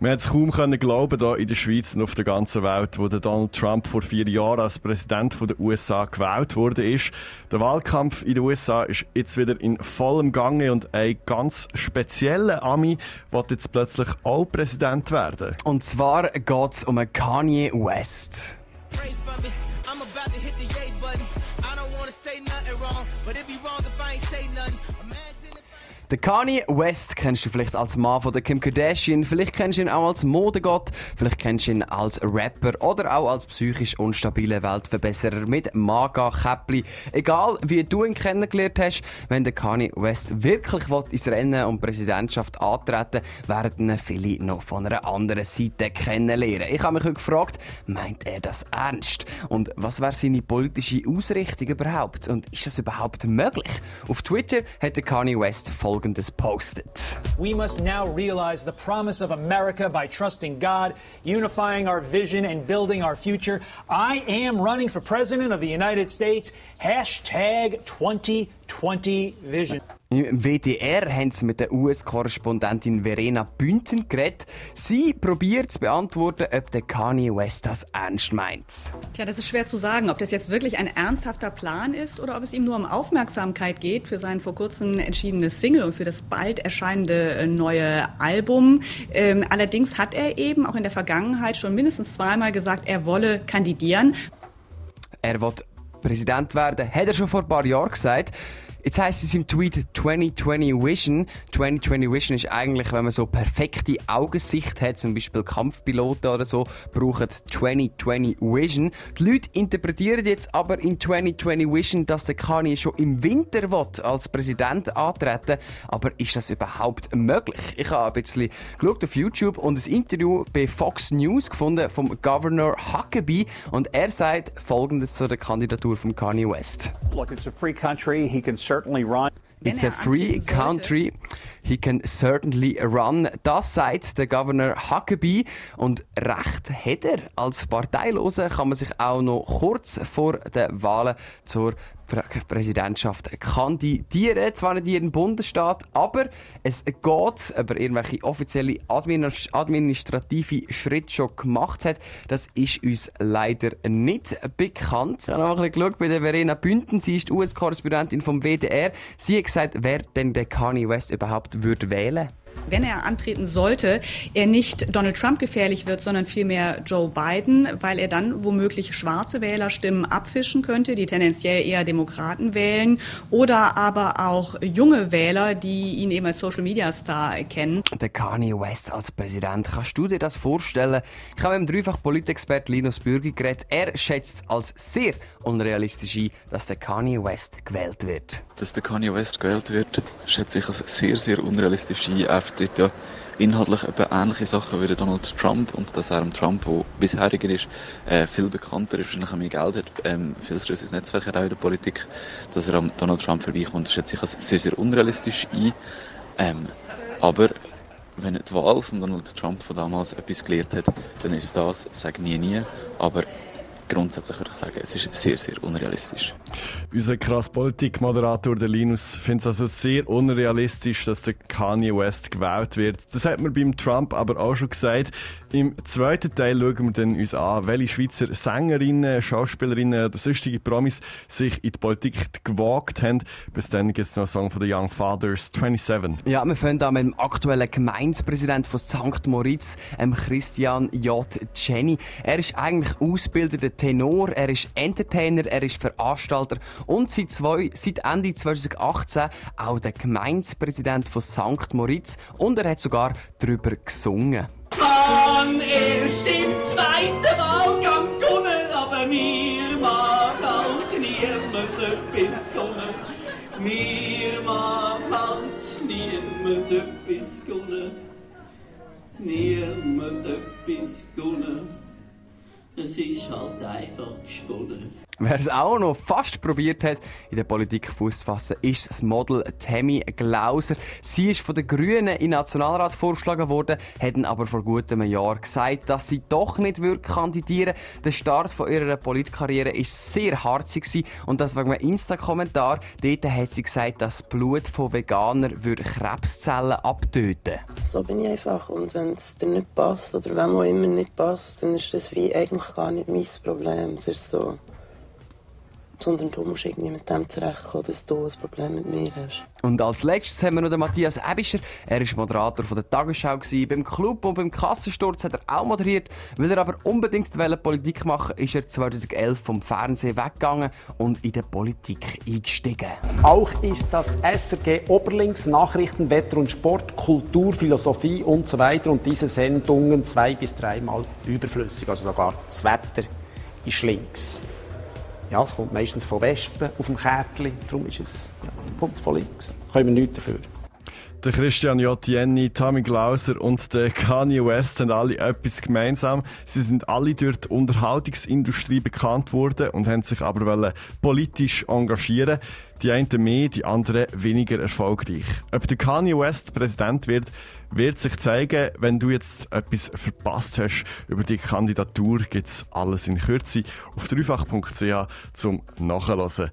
Man hat es kaum können glauben, hier in der Schweiz und auf der ganzen Welt, wo der Donald Trump vor vier Jahren als Präsident der USA gewählt wurde. Ist. Der Wahlkampf in den USA ist jetzt wieder in vollem Gange und ein ganz spezieller Ami wird jetzt plötzlich auch Präsident werden. Und zwar geht es um Kanye West. Der Kanye West kennst du vielleicht als Mann von der Kim Kardashian, vielleicht kennst du ihn auch als Modegott, vielleicht kennst du ihn als Rapper oder auch als psychisch unstabiler Weltverbesserer mit Maga-Käppli. Egal, wie du ihn kennengelernt hast, wenn der Kanye West wirklich ins Rennen um Präsidentschaft antreten werden ihn viele noch von einer anderen Seite kennenlernen. Ich habe mich gefragt, meint er das ernst? Und was wäre seine politische Ausrichtung überhaupt? Und ist das überhaupt möglich? Auf Twitter hat der Kanye West voll We must now realize the promise of America by trusting God, unifying our vision and building our future. I am running for President of the United States. Hashtag 2020 Vision. Im WDR haben sie mit der US-Korrespondentin Verena Bünten geredet. Sie probiert zu beantworten, ob der Kanye West das ernst meint. Tja, das ist schwer zu sagen, ob das jetzt wirklich ein ernsthafter Plan ist oder ob es ihm nur um Aufmerksamkeit geht für sein vor kurzem entschiedenes Single und für das bald erscheinende äh, neue Album. Ähm, allerdings hat er eben auch in der Vergangenheit schon mindestens zweimal gesagt, er wolle kandidieren. Er wird Präsident werden, hat er schon vor ein paar Jahren gesagt. Jetzt heisst es im Tweet 2020 Vision. 2020 Vision ist eigentlich, wenn man so perfekte Augensicht hat, zum Beispiel Kampfpiloten oder so, brauchen 2020 Vision. Die Leute interpretieren jetzt aber in 2020 Vision, dass der Kanye schon im Winter will, als Präsident antreten Aber ist das überhaupt möglich? Ich habe ein bisschen auf YouTube und ein Interview bei Fox News gefunden vom Governor Huckabee und er sagt folgendes zur Kandidatur von Kanye West. Look, it's a free country. He can certainly run. It's a free country. He can certainly run. Das sagt der Governor Huckabee. Und Recht hat er. Als Parteilose kann man sich auch noch kurz vor den Wahlen zur Präsidentschaft kandidieren. Zwar nicht in Bundesstaat, aber es geht, ob er irgendwelche offizielle administrative Schritte schon gemacht hat. Das ist uns leider nicht bekannt. Ich habe noch ein bisschen geschaut bei der Verena Bünden. Sie ist US-Korrespondentin vom WDR. Sie hat gesagt, wer denn der Kanye West überhaupt würde wählen wenn er antreten sollte, er nicht Donald Trump gefährlich wird, sondern vielmehr Joe Biden, weil er dann womöglich schwarze Wählerstimmen abfischen könnte, die tendenziell eher Demokraten wählen, oder aber auch junge Wähler, die ihn eben als Social Media Star kennen. Der Kanye West als Präsident, kannst du dir das vorstellen? Ich habe mit dem dreifach Politexpert Linus Bürgi geredet. Er schätzt es als sehr unrealistisch ein, dass der Kanye West gewählt wird. Dass der Kanye West gewählt wird, schätze ich als sehr, sehr unrealistisch ein vertritt ja inhaltlich ähnliche Sachen wie Donald Trump und dass er Trump, der bisheriger ist, äh, viel bekannter ist, wahrscheinlich mehr Geld hat, ähm, viel größeres Netzwerk hat auch in der Politik, dass er am Donald Trump vorbeikommt, schätze ich als sehr, sehr unrealistisch ein. Ähm, aber wenn die Wahl von Donald Trump von damals etwas gelehrt hat, dann ist das, sage nie nie, aber grundsätzlich würde ich sagen, es ist sehr, sehr unrealistisch. Unser krass Politikmoderator der Linus findet es also sehr unrealistisch, dass der Kanye West gewählt wird. Das hat man beim Trump aber auch schon gesagt. Im zweiten Teil schauen wir dann uns an, welche Schweizer Sängerinnen, Schauspielerinnen oder sonstige Promis sich in die Politik gewagt haben. Bis dann gibt es noch einen Song von den Young Fathers, 27. Ja, wir fangen an mit dem aktuellen Gemeindepräsident von St. Moritz, Christian J. Jenny. Er ist eigentlich ausgebildeter Tenor, er ist Entertainer, er ist Veranstalter und seit, zwei, seit Ende 2018 auch der Gemeindepräsident von St. Moritz und er hat sogar darüber gesungen. Kann erst im zweiten Wahlgang gewonnen, aber mir mag halt niemand etwas gewonnen. Mir mag halt niemand etwas gewonnen. Niemand etwas gewonnen. Es ist halt einfach gesponnen. Wer es auch noch fast probiert hat, in der Politik Fuß zu fassen, ist das Model Tammy Glauser. Sie ist von den Grünen den Nationalrat vorgeschlagen worden, hat aber vor gut einem Jahr gesagt, dass sie doch nicht kandidieren würde. Der Start von ihrer Politkarriere war sehr harzig und das wegen einem Insta-Kommentar. Dort hat sie gesagt, dass das Blut von Veganern würde Krebszellen abtöten. So bin ich einfach und wenn es dir nicht passt oder wenn auch immer nicht passt, dann ist das wie eigentlich gar nicht mein Problem. Es ist so sondern du musst irgendwie mit dem zurechtkommen, dass du ein Problem mit mir hast. Und als letztes haben wir noch den Matthias Ebischer. Er war Moderator von der Tagesschau. Gewesen. Beim Club und beim Kassensturz hat er auch moderiert. Will er aber unbedingt Politik machen ist er 2011 vom Fernsehen weggegangen und in die Politik eingestiegen. Auch ist das SRG Oberlinks Nachrichten, Wetter und Sport, Kultur, Philosophie und so weiter und diese Sendungen zwei bis dreimal überflüssig. Also sogar das Wetter ist links. Ja, es kommt meistens von Wespen auf dem Kärtchen, darum ist es, ja, kommt von links. Können wir nichts dafür. Der Christian J. Jenny, Tammy Glauser und der Kanye West haben alle etwas gemeinsam. Sie sind alle durch die Unterhaltungsindustrie bekannt worden und haben sich aber politisch engagieren. Die einen mehr, die anderen weniger erfolgreich. Ob der Kanye West Präsident wird, wird sich zeigen, wenn du jetzt etwas verpasst hast über die Kandidatur, gibt es alles in Kürze auf dreifach.ch zum Nachhören.